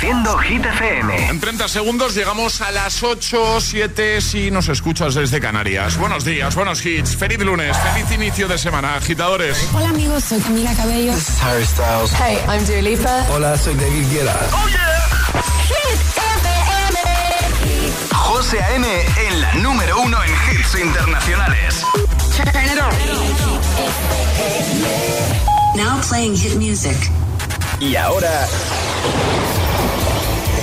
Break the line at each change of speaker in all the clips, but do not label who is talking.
Reproduciendo Hit FM.
En 30 segundos llegamos a las 8, 7 si nos escuchas desde Canarias. Buenos días, buenos hits. Feliz lunes, feliz inicio de semana, agitadores.
Hola amigos, soy Camila Cabello.
This is Harry Styles.
Hey, I'm Dua Lipa.
Hola, soy David Guetta.
¡Oh, yeah!
Hit FM.
José A.M. en la número uno en hits internacionales.
Turn it on.
Now playing hit music.
Y ahora...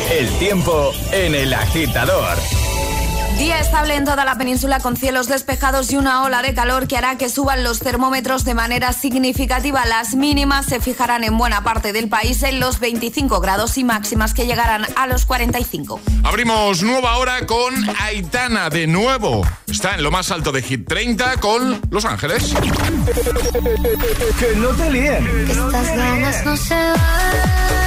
El tiempo en el agitador.
Día estable en toda la península con cielos despejados y una ola de calor que hará que suban los termómetros de manera significativa. Las mínimas se fijarán en buena parte del país en los 25 grados y máximas que llegarán a los 45.
Abrimos nueva hora con Aitana de nuevo. Está en lo más alto de Hit 30 con Los Ángeles.
Que no te líen.
Estas ganas no se van.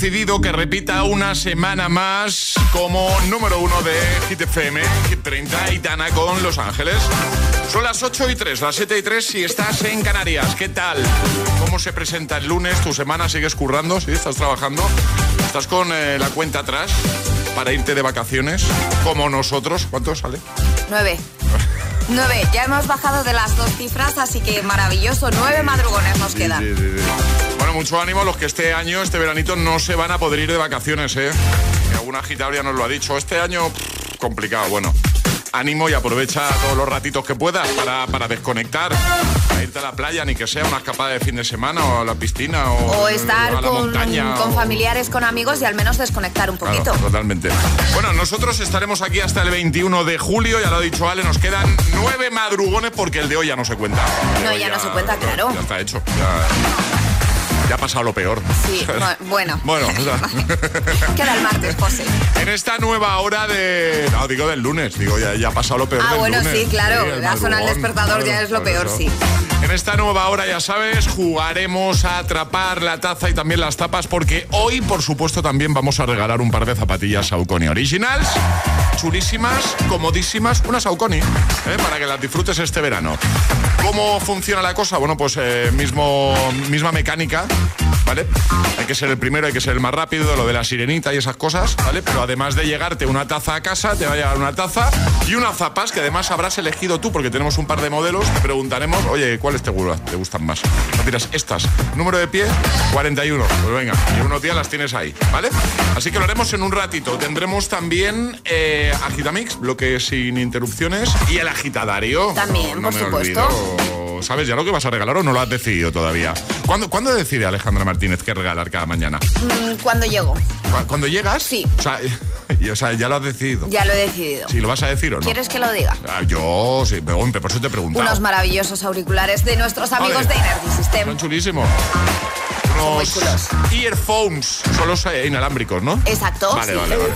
Decidido que repita una semana más como número uno de Hit FM, Hit 30, Aitana con Los Ángeles. Son las 8 y 3, las 7 y 3 si estás en Canarias. ¿Qué tal? ¿Cómo se presenta el lunes? ¿Tu semana sigues currando? ¿Sí? ¿Estás trabajando? ¿Estás con eh, la cuenta atrás para irte de vacaciones? Como nosotros. ¿Cuánto sale?
9. 9. Ya hemos bajado de las dos cifras, así que maravilloso. 9 madrugones nos quedan.
Sí, sí, sí. Bueno, mucho ánimo a los que este año, este veranito, no se van a poder ir de vacaciones, ¿eh? Alguna ya nos lo ha dicho. Este año, pff, complicado, bueno. Ánimo y aprovecha todos los ratitos que puedas para, para desconectar. Para irte a la playa, ni que sea una escapada de fin de semana o a la piscina o,
O estar
a la
con,
montaña.
con
o-
familiares, con amigos y al menos desconectar un
Claro,
poquito.
totalmente. Bueno, nosotros estaremos aquí hasta el 21 de julio, ya lo ha dicho Ale, nos quedan nueve madrugones porque el de hoy ya no se cuenta.
No, ya no se cuenta, claro.
Ya está hecho. ya- Ya ha pasado lo peor.
Sí, bu- bueno.
Bueno,
Queda el martes, José.
en esta nueva hora de. No, digo del lunes, digo, ya, ya ha pasado lo peor
Ah,
del
bueno,
lunes.
sí, claro,
el
ya suena el
madrugón,
despertador, ya es lo peor,
eso.
sí.
En esta nueva hora, ya sabes, jugaremos a atrapar la taza y también las tapas, porque hoy, por supuesto, también vamos a regalar un par de zapatillas Saucony Originals, chulísimas, comodísimas, unas Saucony, ¿eh? para que las disfrutes este verano. ¿Cómo funciona la cosa? Bueno, pues eh, mismo, misma mecánica, ¿vale? Hay que ser el primero, hay que ser el más rápido, lo de la sirenita y esas cosas, ¿vale? Pero además de llegarte una taza a casa, te va a llegar una taza y unas zapas que además habrás elegido tú, porque tenemos un par de modelos, te preguntaremos, oye, ¿cuáles te, gustan- te gustan más? No tiras estas. Número de pie, 41. Pues venga, y unos días las tienes ahí, ¿vale? Así que lo haremos en un ratito. Tendremos también eh, Agitamix, bloque sin interrupciones, y el agitadario.
También, por
me
supuesto.
olvido. ¿Sabes ya lo que vas a regalar o no lo has decidido todavía? ¿Cuándo, ¿cuándo decide Alejandra Martínez qué regalar cada mañana?
Mm, ¿Cuándo llego?
¿Cu- ¿Cuando llegas?
Sí.
O sea, y- o sea, ya lo has decidido.
Ya lo he decidido.
¿Sí lo vas a decir o no?
¿Quieres que lo diga?
Ah, yo, sí, pero, hombre, por eso te he preguntado.
Unos maravillosos auriculares de nuestros amigos de Energy System.
Son chulísimos.
chulos.
earphones, son los eh, inalámbricos, ¿no?
Exacto.
Vale,
sí.
vale, vale.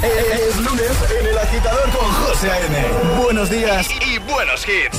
Es lunes en el agitador con José A.M. Buenos días.
Y buenos hits.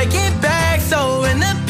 take it back. So in the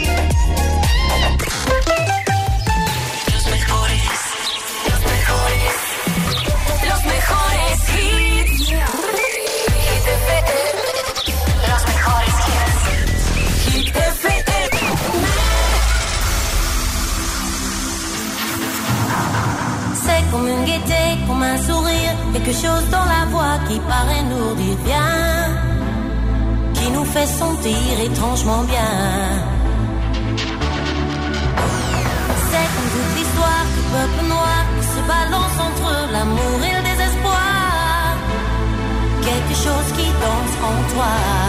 Quelque chose dans la voix qui paraît nous dire bien, qui nous fait sentir étrangement bien. C'est comme toute l'histoire du peuple noir qui se balance entre l'amour et le désespoir. Quelque chose qui danse en toi.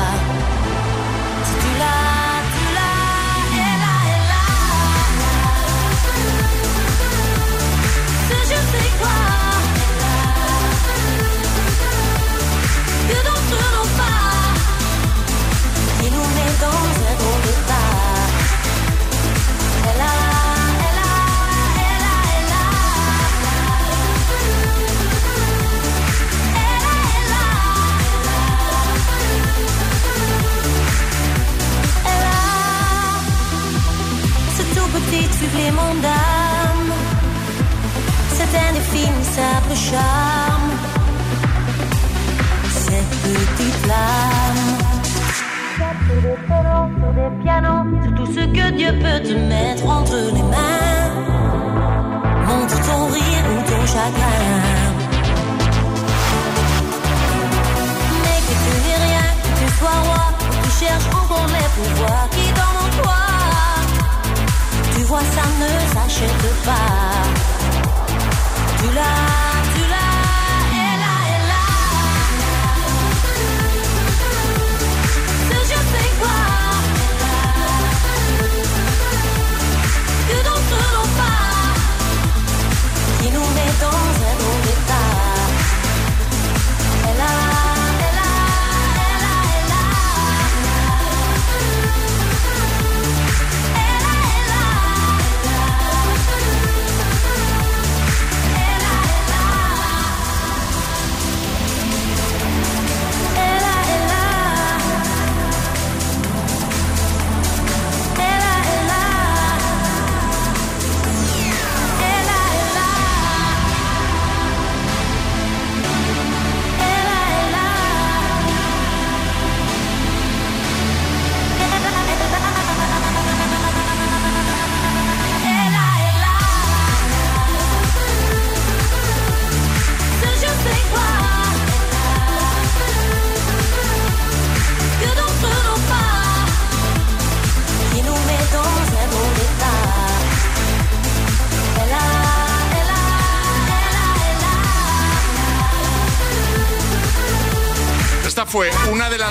Sublime d'âme, cet indéfinissable charme, cette petite flamme. Sur des sur des pianos, sur tout ce que Dieu peut te mettre entre les mains. Montre ton rire ou ton chagrin. Mais que tu n'es rien, que tu sois roi, que tu cherches encore les pouvoirs. Vois, ça ne s'achète pas. Tu l'as,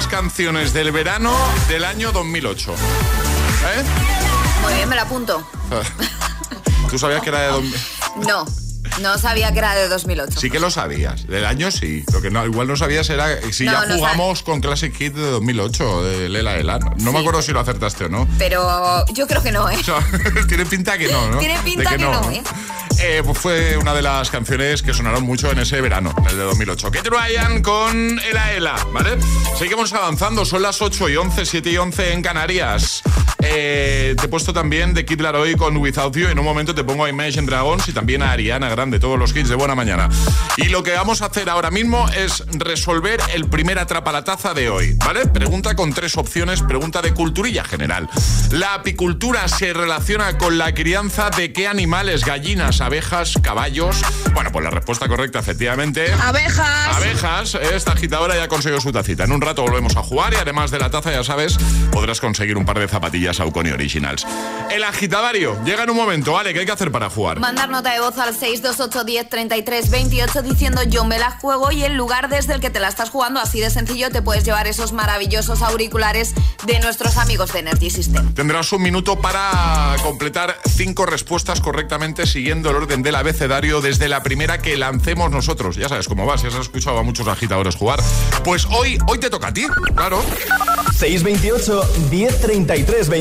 las
canciones del verano del año 2008. ¿Eh?
Muy bien, me la apunto.
¿Tú sabías que era de 2000?
No, no sabía que era de 2008.
Sí que lo sabías. Del año sí. Lo que no, igual no sabías era si
No,
ya
no
jugamos con Classic Hit de 2008, de Lela Ela. No me acuerdo si lo acertaste o no.
Pero yo creo que no, ¿eh?
O sea, tiene pinta que no, ¿no?
Tiene pinta
De
que no, ¿eh?
Eh, fue una de las canciones que sonaron mucho en ese verano, el de 2008. Kate Ryan con Ela Ela, ¿vale? Seguimos avanzando, son las 8 y 11, 7 y 11 en Canarias. Eh, te he puesto también de Kid Laroi con Without You. En un momento te pongo a Imagine Dragons y también a Ariana Grande, todos los hits de buena mañana. Y lo que vamos a hacer ahora mismo es resolver el primer atrapa la taza de hoy, ¿vale? Pregunta con tres opciones, pregunta de culturilla general. ¿La apicultura se relaciona con la crianza de qué animales? Gallinas, abejas, caballos. Bueno, pues la respuesta correcta, efectivamente.
¡Abejas!
Abejas, esta agitadora ya consiguió su tacita. En un rato volvemos a jugar y además de la taza, ya sabes, podrás conseguir un par de zapatillas Saucony Originals. El agitadario llega en un momento, ¿vale? ¿Qué hay que hacer para jugar?
Mandar nota de voz al 628 10 33 28 diciendo yo me la juego y el lugar desde el que te la estás jugando, así de sencillo, te puedes llevar esos maravillosos auriculares de nuestros amigos de Energy System.
Tendrás un minuto para completar cinco respuestas correctamente siguiendo el orden del abecedario desde la primera que lancemos nosotros. Ya sabes cómo va, si has escuchado a muchos agitadores jugar. Pues hoy, hoy te toca a ti, claro.
628 1033 28.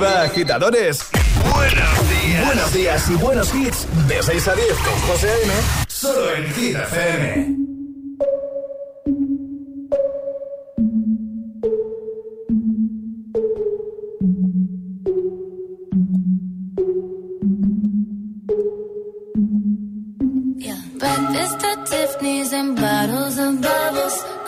Arriba, agitadores. Buenos días. Buenos días y buenos hits. De 6 a 10 con José A.M. Solo en Hit FM.
Breakfast at Tiffany's and bottles of bubbles.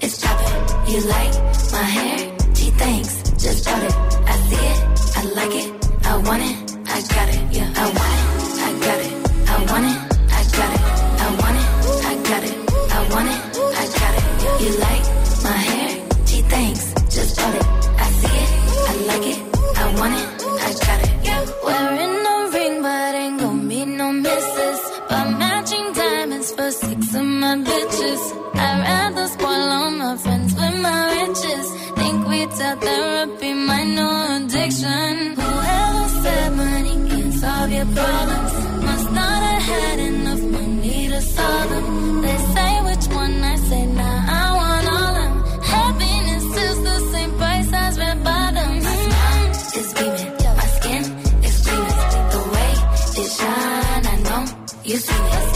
is chopping. You like my hair? Gee, thanks. Just bought it. I see it. I like it. I want it. I got it. Yeah. I want it. I got it. I want it. I got it. I want it. I got it. I want it. Tell therapy my new addiction. Whoever said money can solve your problems must not have had enough money to solve them. They say which one I say nah, I want all them. Happiness is the same price as red bottoms. My smile is beaming, my skin is gleaming. The way it shine, I know you seen it.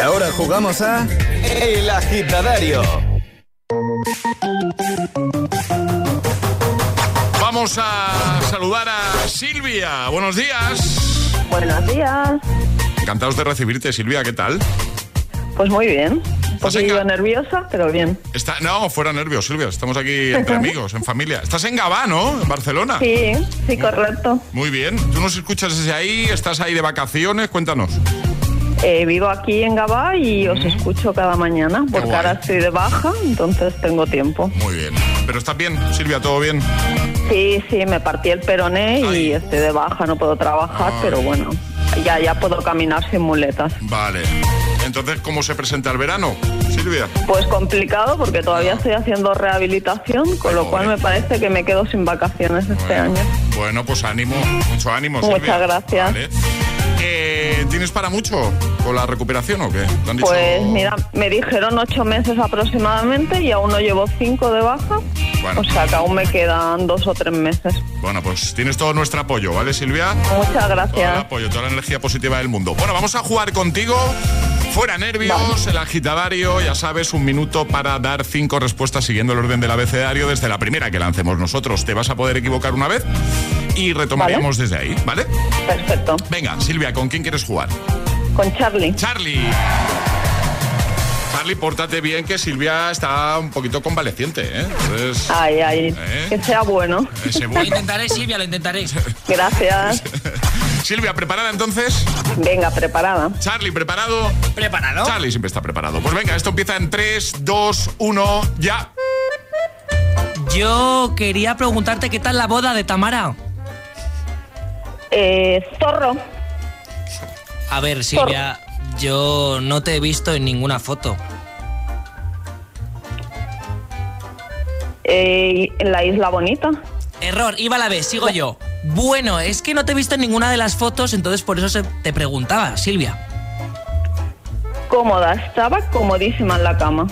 Y ahora jugamos a El Agitadario.
Vamos a saludar a Silvia. Buenos días.
Buenos días.
Encantados de recibirte, Silvia. ¿Qué tal?
Pues muy bien. Un
¿Estás en
nerviosa, pero bien.
Está, no, fuera nervios, Silvia. Estamos aquí entre amigos, en familia. Estás en Gabá, ¿no? En Barcelona.
Sí, sí, correcto.
Muy bien. ¿Tú nos escuchas desde ahí? ¿Estás ahí de vacaciones? Cuéntanos.
Eh, vivo aquí en Gabá y os escucho cada mañana porque ahora estoy de baja, entonces tengo tiempo.
Muy bien. ¿Pero estás bien, Silvia? ¿Todo bien?
Sí, sí, me partí el peroné y estoy de baja, no puedo trabajar, pero bueno, ya, ya puedo caminar sin muletas.
Vale. Entonces, ¿cómo se presenta el verano, Silvia?
Pues complicado porque todavía estoy haciendo rehabilitación, con lo cual me parece que me quedo sin vacaciones este año.
Bueno, pues ánimo, mucho ánimo.
Muchas
Silvia.
gracias.
Vale. Eh, ¿Tienes para mucho con la recuperación o qué? ¿Te han dicho-
Pues mira, me dijeron ocho meses aproximadamente y aún no llevo cinco de baja.
Bueno.
O sea que aún me quedan dos o tres meses.
Bueno, pues tienes todo nuestro apoyo, ¿vale, Silvia?
Muchas
Todo el
gracias.
apoyo, toda la energía positiva del mundo. Bueno, vamos a jugar contigo. Fuera nervios, el agitadario, ya sabes, un minuto para dar cinco respuestas siguiendo el orden del abecedario desde la primera que lancemos nosotros. Te vas a poder equivocar una vez y retomaríamos desde ahí, ¿vale?
Perfecto.
Venga, Silvia, ¿con quién quieres jugar?
Con Charlie.
Charlie. Charlie, pórtate bien que Silvia está un poquito convaleciente, ¿eh? Entonces,
Ay, ay,
¿Eh?
que sea bueno.
ese
Lo intentaré, Silvia, lo intentaré.
Gracias.
Silvia, ¿preparada entonces?
Venga, preparada.
Charlie, ¿preparado?
¿Preparado?
Charlie siempre está preparado. Pues venga, esto empieza en 3, 2, 1, ya.
Yo quería preguntarte qué tal la boda de Tamara.
Eh, zorro.
A ver, Silvia, yo no te he visto en ninguna foto.
Eh, en la isla bonita.
Error, iba a la vez, sigo yo. Bueno, es que no te he visto en ninguna de las fotos, entonces por eso se- te preguntaba, Silvia.
Cómoda. Estaba comodísima en la cama.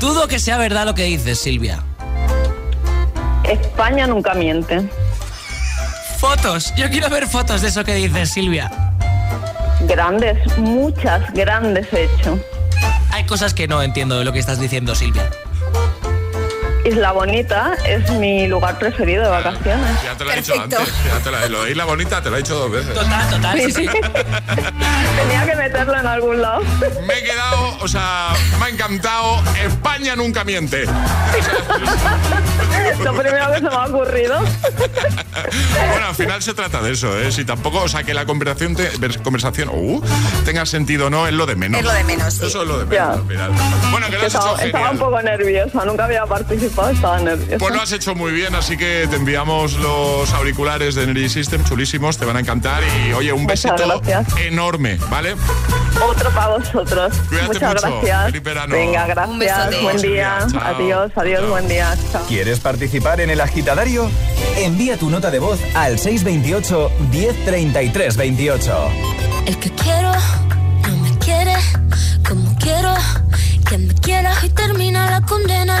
Dudo que sea verdad lo que dices, Silvia.
España nunca miente.
Fotos, yo quiero ver fotos de eso que dices, Silvia.
Grandes, muchas grandes he hecho.
Hay cosas que no entiendo de lo que estás diciendo, Silvia.
Isla Bonita es mi lugar preferido de vacaciones.
Ya te lo he dicho
Perfecto.
antes. Ya te lo, lo de Isla Bonita te lo he dicho dos veces.
Total, total, sí, sí.
Tenía que meterlo en algún lado.
Me he quedado, o sea, me ha encantado. España nunca miente.
Lo primero que se me ha ocurrido.
Bueno, al final se trata de eso, ¿eh? Si tampoco, o sea, que la conversación, te- conversación uh, tenga sentido o no, es lo de menos.
Es lo de menos, sí.
Eso es lo de menos, al final. Bueno, que lo has hecho
Estaba, estaba un
genial.
poco nerviosa. Nunca había participado, estaba nerviosa.
Pues lo has hecho muy bien, así que te enviamos los auriculares de Energy System, chulísimos, te van a encantar. Y oye, un
Muchas
besito
gracias.
enorme, ¿vale?
Otro para vosotros.
Cuídate
Muchas
mucho.
gracias.
Feliz verano.
Venga,
Un
gracias. Buen día.
Chao.
Adiós, adiós,
Chao.
buen día. Chao.
¿Quieres participar en el agitadario? Envía tu nota de voz al 628 1033 28.
El que quiero no me quiere como quiero que me quiera y termina la condena.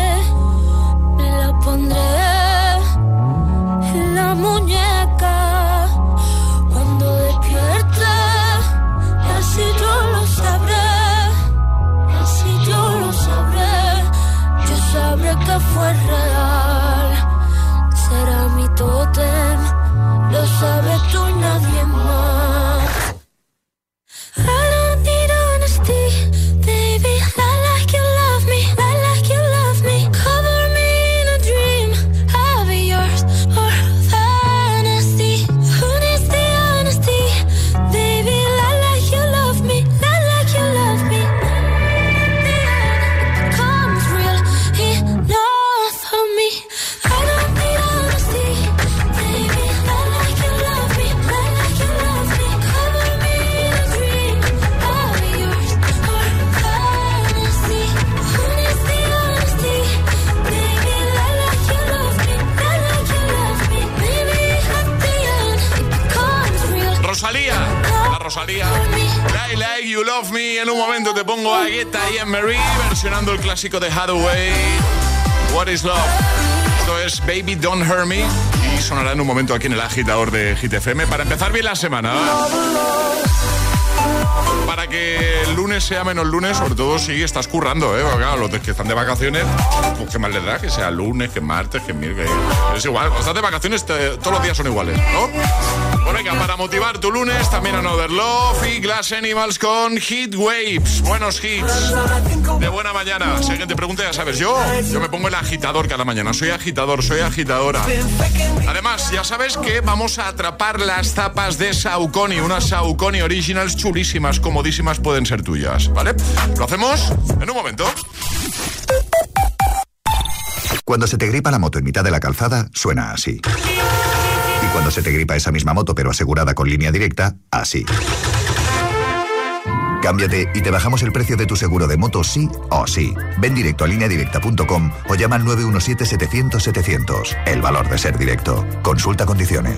En
un momento te pongo a Guetta y a Marie versionando el clásico de Hathaway, What is Love. Esto es Baby Don't Hurt Me y sonará en un momento aquí en el agitador de Hit FM para empezar bien la semana. Para que el lunes sea menos lunes, sobre todo si estás currando, ¿eh? Los que están de vacaciones, pues qué más les da, que sea lunes, que martes, que miércoles. Es igual, cuando estás de vacaciones todos los días son iguales, ¿no? Venga, para motivar tu lunes, también Another Love y Glass Animals con Heat Waves. Buenos hits. De buena mañana. Si alguien te pregunta, ya sabes, yo, yo me pongo el agitador cada mañana. Soy agitador, soy agitadora. Además, ya sabes que vamos a atrapar las tapas de Saucony, unas Saucony Originals chulísimas, comodísimas pueden ser tuyas, ¿vale? Lo hacemos en un momento.
Cuando se te gripa la moto en mitad de la calzada, suena así. Cuando se te gripa esa misma moto pero asegurada con línea directa, así. Cámbiate y te bajamos el precio de tu seguro de moto sí o sí. Ven directo a lineadirecta.com o llama al 917-700-700. El valor de ser directo. Consulta condiciones.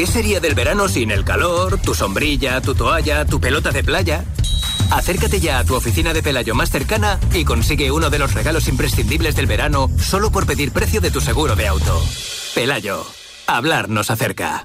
¿Qué sería del verano sin el calor, tu sombrilla, tu toalla, tu pelota de playa? Acércate ya a tu oficina de Pelayo más cercana y consigue uno de los regalos imprescindibles del verano solo por pedir precio de tu seguro de auto. Pelayo, hablar nos acerca.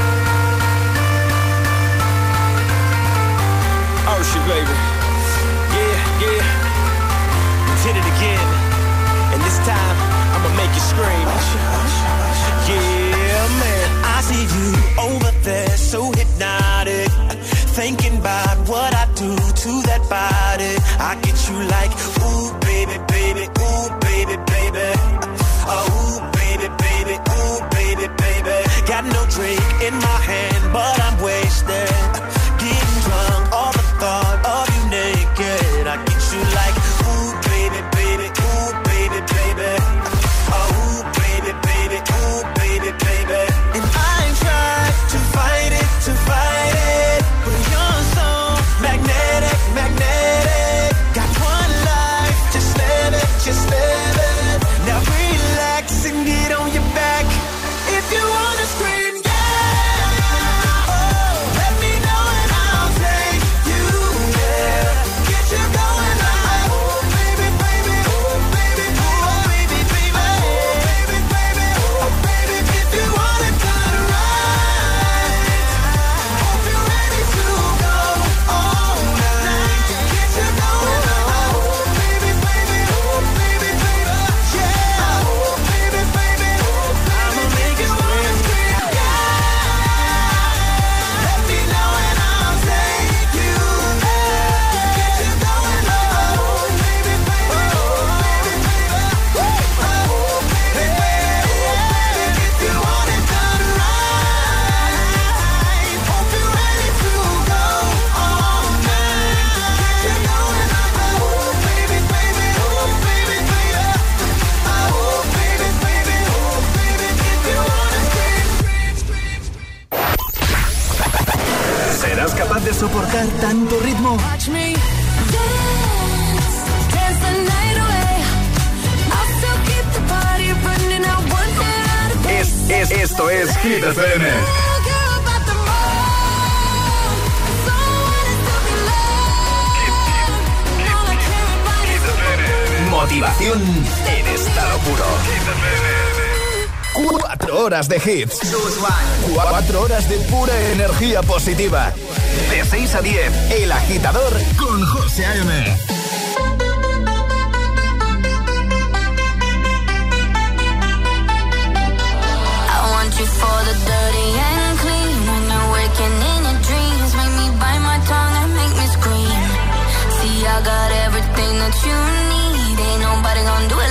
scream. Yeah, man. I see you over at a Es, es, esto es Hit FM. Motivación en estado puro. Cuatro horas de hits. Cuatro horas de pura energía positiva. De 6 a 10, El Agitador con José A.M. For the dirty and clean. When you're waking in your dreams Make me bite my tongue and make me scream. See, I got everything that you need. Ain't nobody gonna do it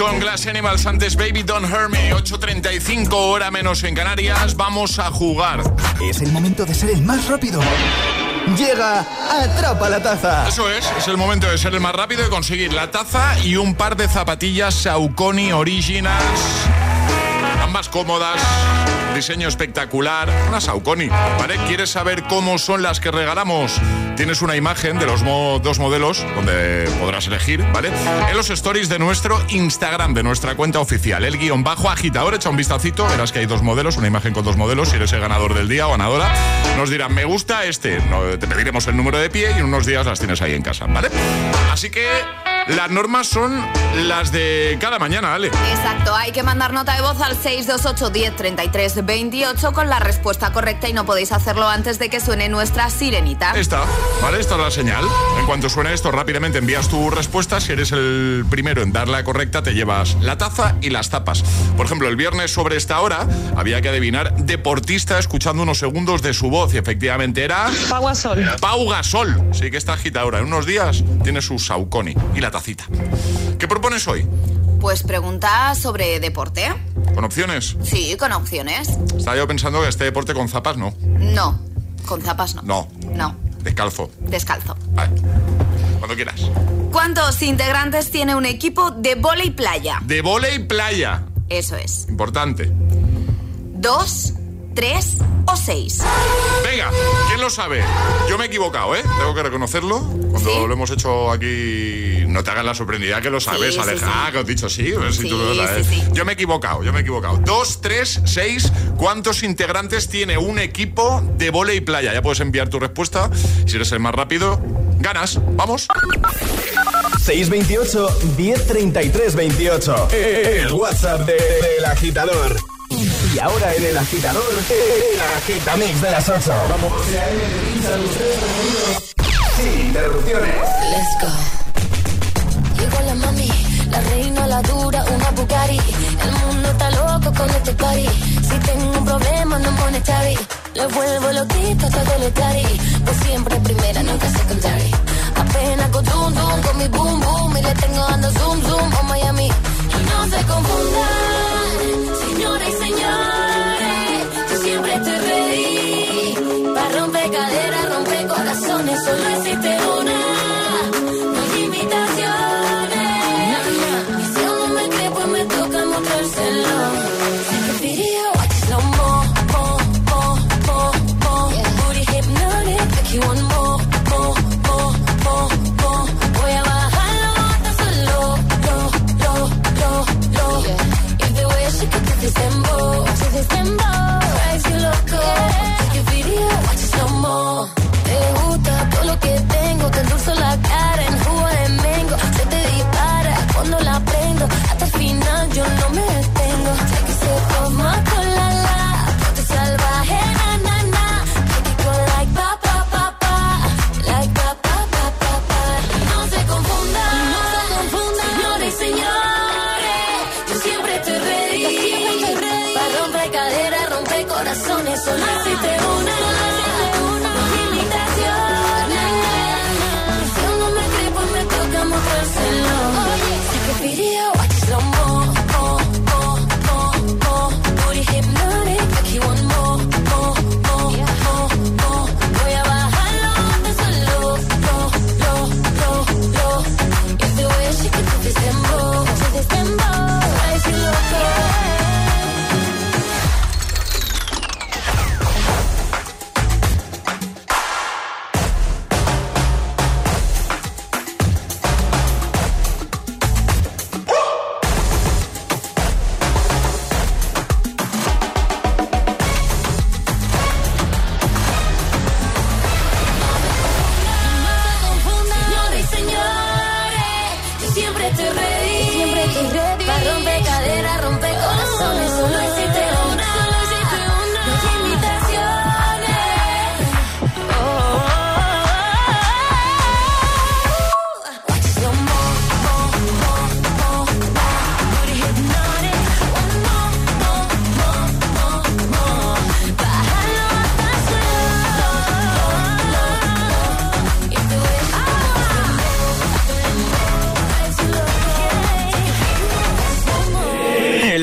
con Glass Animals, antes Baby Don't Hurt Me, 8.35 hora menos en Canarias, vamos a jugar.
Es el momento de ser el más rápido. Llega, atrapa la taza.
Eso es, es el momento de ser el más rápido y conseguir la taza y un par de zapatillas Saucony Originals más cómodas, diseño espectacular, una Saucony. ¿Vale? ¿Quieres saber cómo son las que regalamos? Tienes una imagen de los dos modelos donde podrás elegir, ¿vale? En los stories de nuestro Instagram, de nuestra cuenta oficial, el guion bajo agitador, echa un vistacito, verás que hay dos modelos, una imagen con dos modelos, si eres el ganador del día o ganadora, nos dirán, me gusta este, te pediremos el número de pie y en unos días las tienes ahí en casa, ¿vale? Así que las normas son las de cada mañana, Ale.
Exacto, hay que mandar nota de voz al 628 10 33 28 con la respuesta correcta y no podéis hacerlo antes de que suene nuestra sirenita.
Esta, ¿vale? Esta es la señal. En cuanto suene esto, rápidamente envías tu respuesta. Si eres el primero en dar la correcta, te llevas la taza y las tapas. Por ejemplo, el viernes sobre esta hora había que adivinar deportista escuchando unos segundos de su voz y efectivamente era...
Pau Gasol.
Pau Gasol. Sí que está agitadora. En unos días tiene su Saucony y la tacita. ¿Qué propones hoy?
Pues pregunta sobre deporte.
¿Con opciones?
Sí, con opciones.
Estaba yo pensando que este deporte con zapas no.
No, con zapas no.
No,
No,
descalzo.
descalzo.
Vale. Cuando quieras.
¿Cuántos integrantes tiene un equipo de vóley playa?
De volei playa.
Eso es.
Importante.
¿Dos, tres o seis?
Venga, ¿quién lo sabe? Yo me he equivocado, ¿eh? Tengo que reconocerlo. Cuando lo hemos hecho aquí, no te hagas la sorprendida que lo sabes,
Sí, sí,
Aleja,
sí.
que has dicho sí, a ver si tú lo sabes.
sí, sí.
Yo me he equivocado, yo me he equivocado. Dos, tres, seis. ¿Cuántos integrantes tiene un equipo de volei playa? Ya puedes enviar tu respuesta. Si eres el más rápido, ganas. Vamos.
628 1033 28. El WhatsApp de- del agitador. Y ahora en el agitador, el agitamix de las 8. Vamos. Sin interrupciones.
Let's go. Llegó la mami, la reina, la dura, una Bugatti. El mundo está loco con este party. Si tengo un problema, no pone chavi. Le vuelvo loquito todo lo tari. Pues siempre primera, nunca secondary. Apenas con zoom zoom, con mi boom boom. Y le tengo dando zoom zoom a Miami. Y no se confundan, señoras y señores. Yo siempre estoy ready. Para romper caderas, romper corazones, solo existe una. To this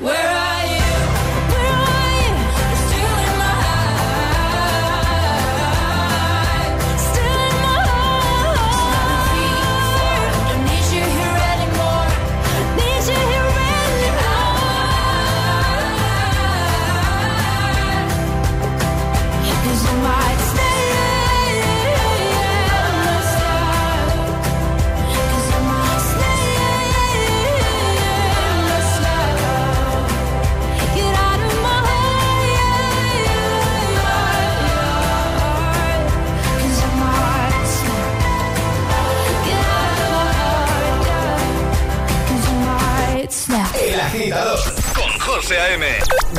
Where are you?
agitador con José A.M.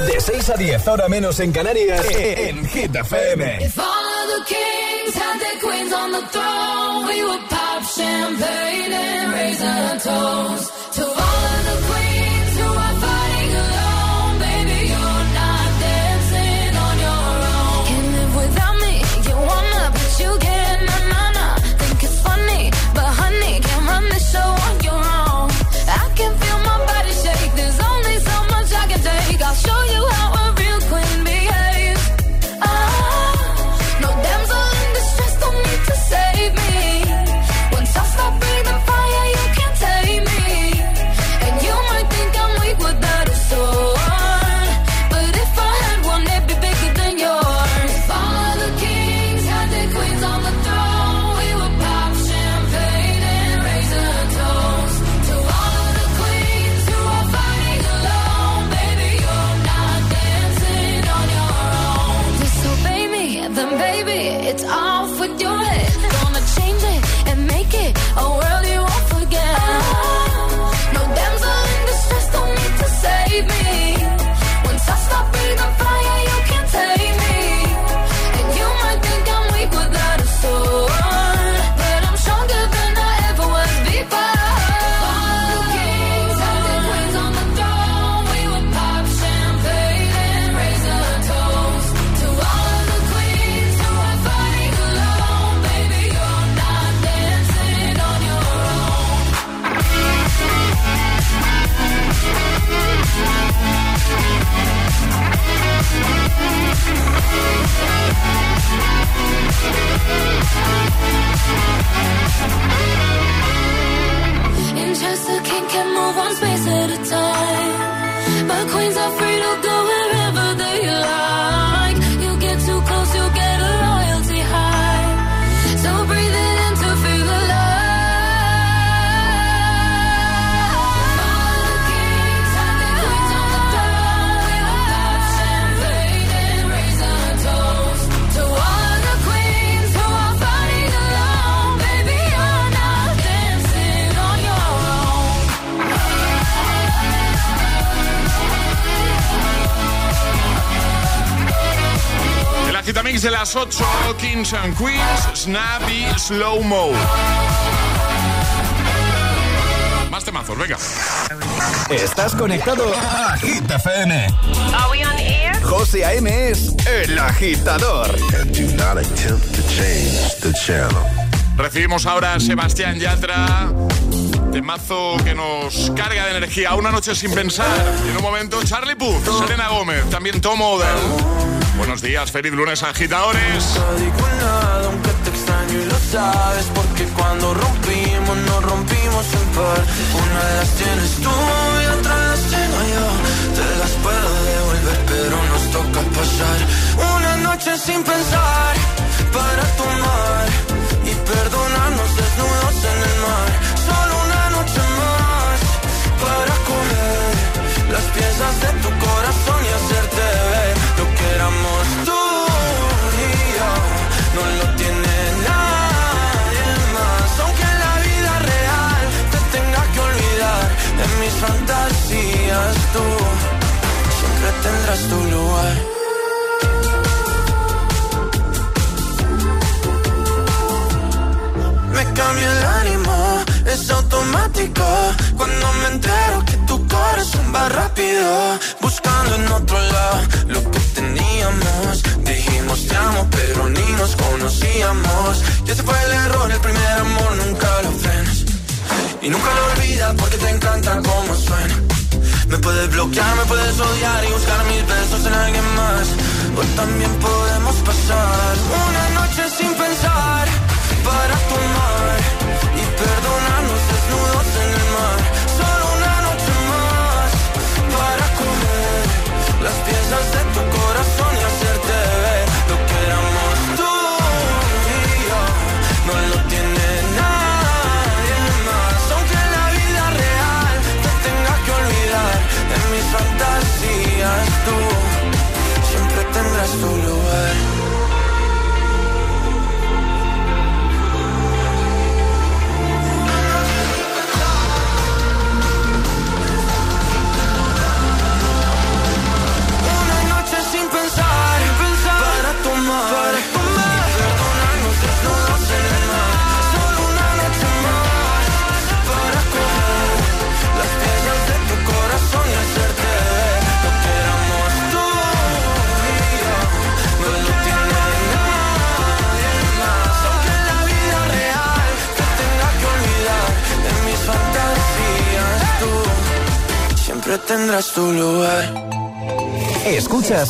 De 6 a 10, ahora menos en Canarias, eh, en Hit FM.
If all of the kings had their queens on the throne, we would pop champagne and raise a toast to all of the queens.
6 de las 8, Kings and Queens, Snappy, Slow Mo. Más temazos, venga.
Estás conectado a Hit FM.
Are we on air?
José A.M. es el agitador.
And do not attempt to change the channel.
Recibimos ahora a Sebastián Yatra mazo que nos carga de energía. Una noche sin pensar. Y en un momento, Charlie Puth, Selena Gómez, también Tom Odell. Buenos días, feliz lunes, agitadores.
Aunque te extraño y lo sabes Porque cuando rompimos, nos rompimos en par. Una de las tienes tú y otra las tengo yo. Te las puedo devolver, pero nos toca pasar Una noche sin pensar, para tomar Y perdonarnos desnudos en el mar. Solo una noche más, para comer Las piezas de tu corazón y hacerte ver que éramos tú y yo. No lo tiene nadie más. Aunque en la vida real te tenga que olvidar En mis fantasías tú Siempre tendrás tu lugar. Me cambia el ánimo, es automático. Cuando me entero que tu corazón va rápido Buscando en otro lado lo que teníamos. Dijimos te amo pero ni nos conocíamos. Y ese fue el error, el primer amor nunca lo frenas Y nunca lo olvidas porque te encanta cómo suena. Me puedes bloquear, me puedes odiar y buscar mis besos en alguien más. O también podemos pasar una noche sin pensar para tomar y perdonarnos Siempre tendrás tu lugar.
Escuchas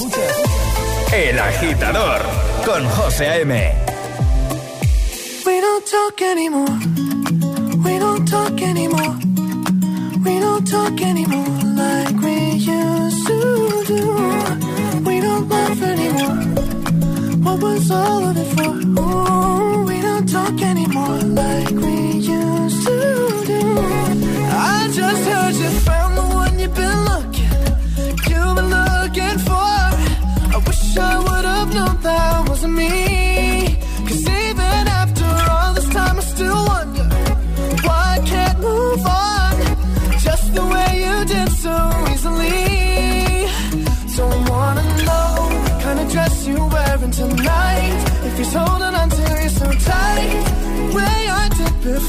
El Agitador con José A.M.
We don't talk anymore. We don't talk anymore. We don't talk anymore like we used to do. We don't laugh anymore. What was all of it for? Ooh,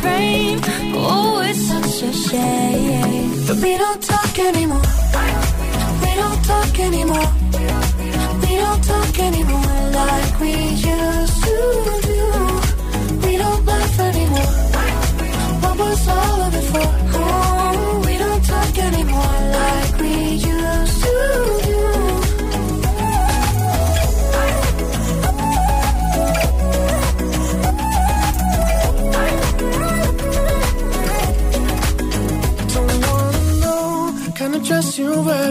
Brain. Oh, it's such a shame
that we don't talk anymore. We don't talk anymore.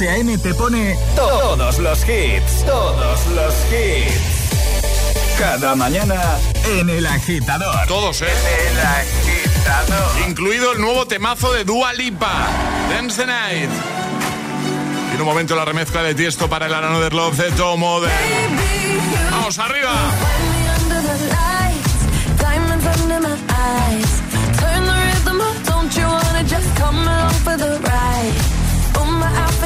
José te pone to todos los hits, todos los hits. Cada mañana en el agitador.
Todos, ¿eh?
En el agitador.
Incluido el nuevo temazo de Dua Lipa, Dance the Night. Y en un momento la remezcla de Tiesto para el Another Love de Tom Modern. ¡Vamos, arriba!
Come along for the ride?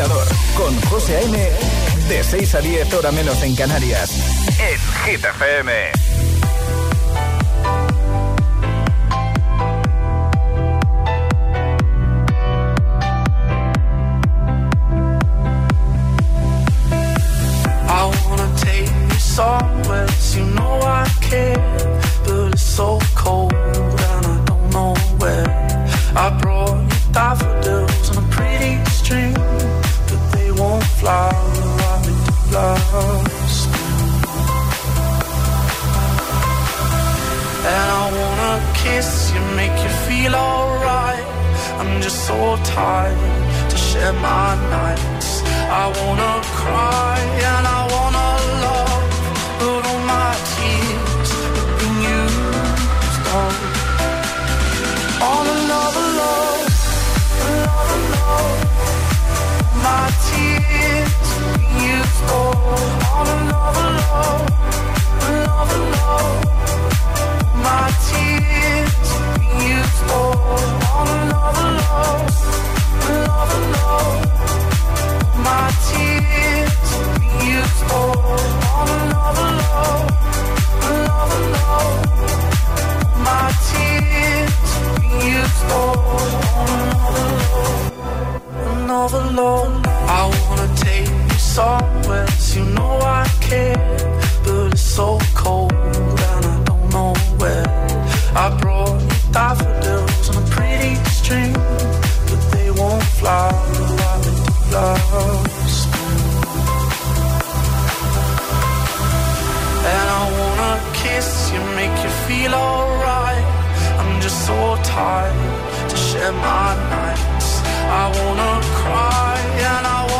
agitador con José A.M. de 6 a 10 hora menos en Canarias en Hit FM.
Tired to share my nights. I wanna cry and I wanna